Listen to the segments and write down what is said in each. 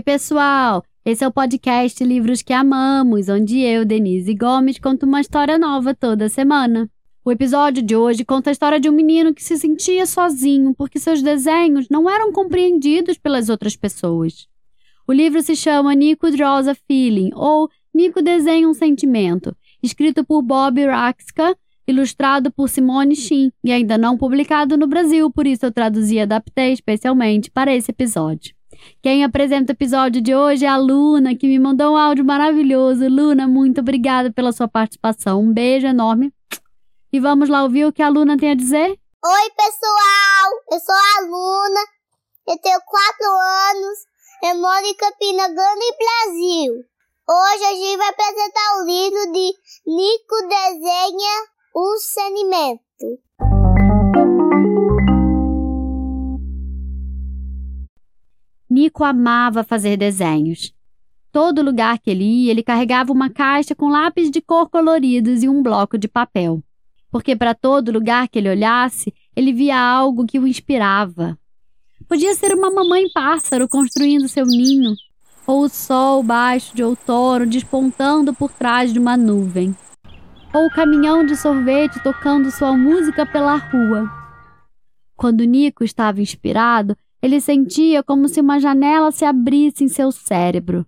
Oi, pessoal! Esse é o podcast Livros que Amamos, onde eu, Denise Gomes, conto uma história nova toda semana. O episódio de hoje conta a história de um menino que se sentia sozinho porque seus desenhos não eram compreendidos pelas outras pessoas. O livro se chama Nico Draws a Feeling, ou Nico Desenha um Sentimento, escrito por Bob Raxka, ilustrado por Simone Shin e ainda não publicado no Brasil, por isso eu traduzi e adaptei especialmente para esse episódio. Quem apresenta o episódio de hoje é a Luna, que me mandou um áudio maravilhoso. Luna, muito obrigada pela sua participação. Um beijo enorme. E vamos lá ouvir o que a Luna tem a dizer? Oi, pessoal! Eu sou a Luna, eu tenho 4 anos, eu moro em Campina Grande, Brasil. Hoje a gente vai apresentar o livro de Nico Desenha um Sentimento. Nico amava fazer desenhos. Todo lugar que ele ia, ele carregava uma caixa com lápis de cor coloridos e um bloco de papel. Porque para todo lugar que ele olhasse, ele via algo que o inspirava. Podia ser uma mamãe pássaro construindo seu ninho, ou o sol baixo de outono despontando por trás de uma nuvem, ou o caminhão de sorvete tocando sua música pela rua. Quando Nico estava inspirado, ele sentia como se uma janela se abrisse em seu cérebro.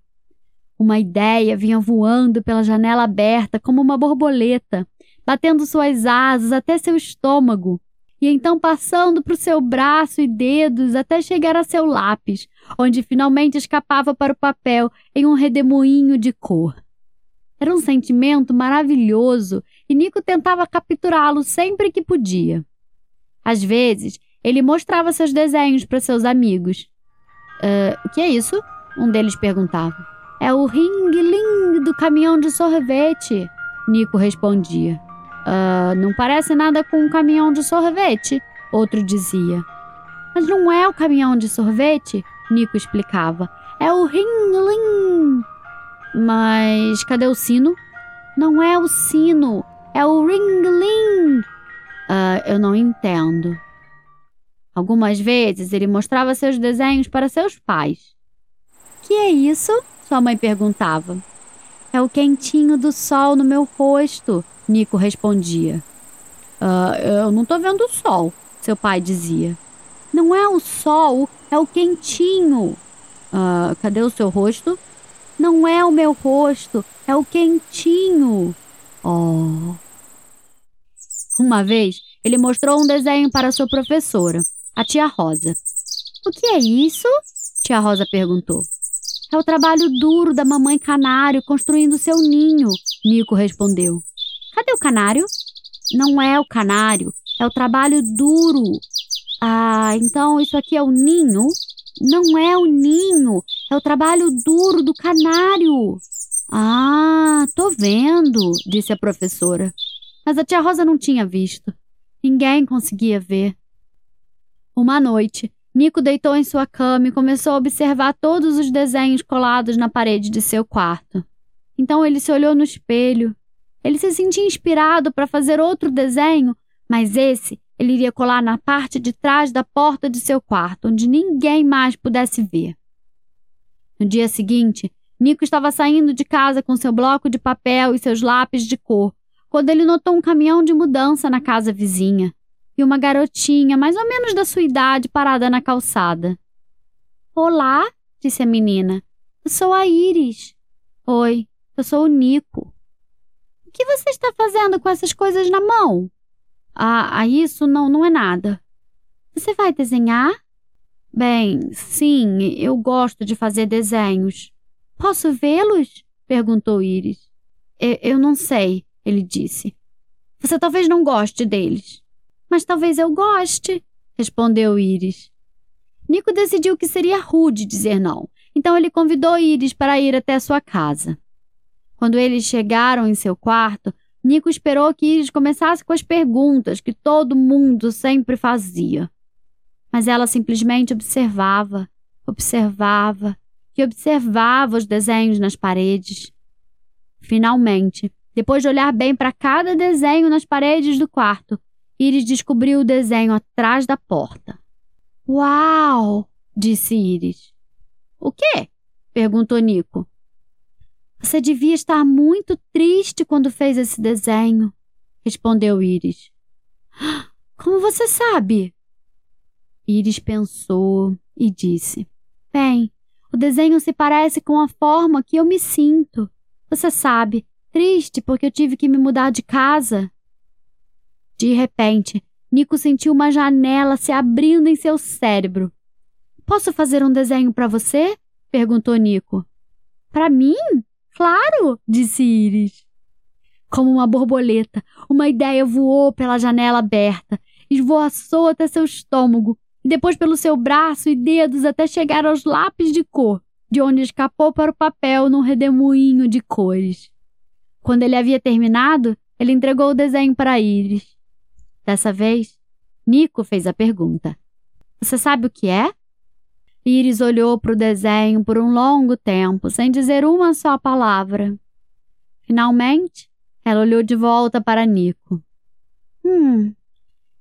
Uma ideia vinha voando pela janela aberta como uma borboleta, batendo suas asas até seu estômago, e então passando para o seu braço e dedos até chegar a seu lápis, onde finalmente escapava para o papel em um redemoinho de cor. Era um sentimento maravilhoso e Nico tentava capturá-lo sempre que podia. Às vezes, ele mostrava seus desenhos para seus amigos. Uh, o que é isso? Um deles perguntava. É o ring-ling do caminhão de sorvete, Nico respondia. Uh, não parece nada com um caminhão de sorvete, outro dizia. Mas não é o caminhão de sorvete, Nico explicava. É o ring-ling. Mas cadê o sino? Não é o sino, é o ring-ling. Uh, eu não entendo. Algumas vezes ele mostrava seus desenhos para seus pais. Que é isso? Sua mãe perguntava. É o quentinho do sol no meu rosto, Nico respondia. Uh, eu não tô vendo o sol, seu pai dizia. Não é o sol, é o quentinho. Uh, cadê o seu rosto? Não é o meu rosto, é o quentinho. Oh. Uma vez, ele mostrou um desenho para sua professora a tia Rosa. O que é isso? Tia Rosa perguntou. É o trabalho duro da mamãe canário construindo seu ninho, Nico respondeu. Cadê o canário? Não é o canário, é o trabalho duro. Ah, então isso aqui é o ninho? Não é o ninho, é o trabalho duro do canário. Ah, tô vendo, disse a professora. Mas a tia Rosa não tinha visto. Ninguém conseguia ver. Uma noite, Nico deitou em sua cama e começou a observar todos os desenhos colados na parede de seu quarto. Então ele se olhou no espelho. Ele se sentia inspirado para fazer outro desenho, mas esse ele iria colar na parte de trás da porta de seu quarto, onde ninguém mais pudesse ver. No dia seguinte, Nico estava saindo de casa com seu bloco de papel e seus lápis de cor, quando ele notou um caminhão de mudança na casa vizinha e uma garotinha, mais ou menos da sua idade, parada na calçada. Olá, disse a menina. Eu sou a Iris. Oi, eu sou o Nico. O que você está fazendo com essas coisas na mão? Ah, ah isso não, não é nada. Você vai desenhar? Bem, sim, eu gosto de fazer desenhos. Posso vê-los? perguntou Iris. Eu, eu não sei, ele disse. Você talvez não goste deles. Mas talvez eu goste, respondeu Iris. Nico decidiu que seria rude dizer não, então ele convidou Iris para ir até sua casa. Quando eles chegaram em seu quarto, Nico esperou que Iris começasse com as perguntas que todo mundo sempre fazia. Mas ela simplesmente observava, observava e observava os desenhos nas paredes. Finalmente, depois de olhar bem para cada desenho nas paredes do quarto, Iris descobriu o desenho atrás da porta. Uau! disse Iris. O quê? perguntou Nico. Você devia estar muito triste quando fez esse desenho, respondeu Iris. Como você sabe? Iris pensou e disse: Bem, o desenho se parece com a forma que eu me sinto. Você sabe, triste porque eu tive que me mudar de casa. De repente, Nico sentiu uma janela se abrindo em seu cérebro. Posso fazer um desenho para você? perguntou Nico. Para mim? Claro, disse Iris. Como uma borboleta, uma ideia voou pela janela aberta, esvoaçou até seu estômago e depois pelo seu braço e dedos até chegar aos lápis de cor, de onde escapou para o papel num redemoinho de cores. Quando ele havia terminado, ele entregou o desenho para Iris. Dessa vez, Nico fez a pergunta: Você sabe o que é? Iris olhou para o desenho por um longo tempo, sem dizer uma só palavra. Finalmente, ela olhou de volta para Nico. Hum,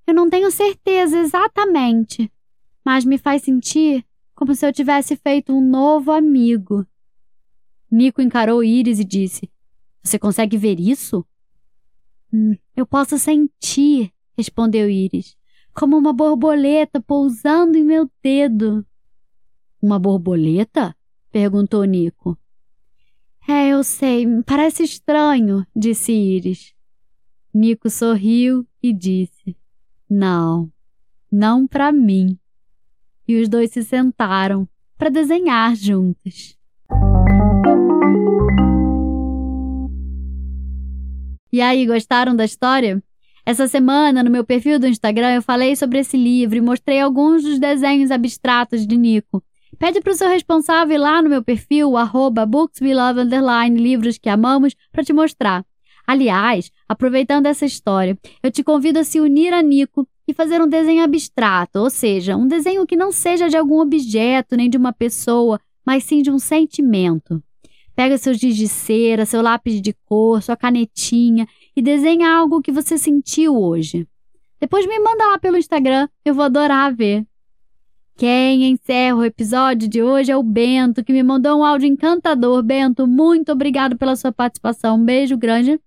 eu não tenho certeza exatamente, mas me faz sentir como se eu tivesse feito um novo amigo. Nico encarou Iris e disse: Você consegue ver isso? Hum, eu posso sentir, respondeu Iris, como uma borboleta pousando em meu dedo. Uma borboleta? perguntou Nico. É, eu sei, parece estranho, disse Iris. Nico sorriu e disse: Não, não para mim. E os dois se sentaram para desenhar juntos. E aí, gostaram da história? Essa semana, no meu perfil do Instagram, eu falei sobre esse livro e mostrei alguns dos desenhos abstratos de Nico. Pede para o seu responsável ir lá no meu perfil, arroba livros que amamos, para te mostrar. Aliás, aproveitando essa história, eu te convido a se unir a Nico e fazer um desenho abstrato, ou seja, um desenho que não seja de algum objeto nem de uma pessoa, mas sim de um sentimento. Pega seus giz de cera, seu lápis de cor, sua canetinha e desenha algo que você sentiu hoje. Depois me manda lá pelo Instagram, eu vou adorar ver. Quem encerra o episódio de hoje é o Bento, que me mandou um áudio encantador. Bento, muito obrigado pela sua participação. Um beijo grande.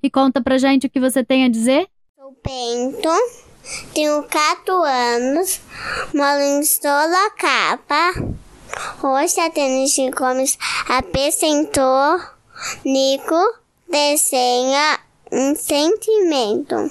E conta pra gente o que você tem a dizer. Sou Bento, tenho 4 anos, moro em Sorocaba. Hoje a Tênis Gomes apresentou Nico desenha um sentimento.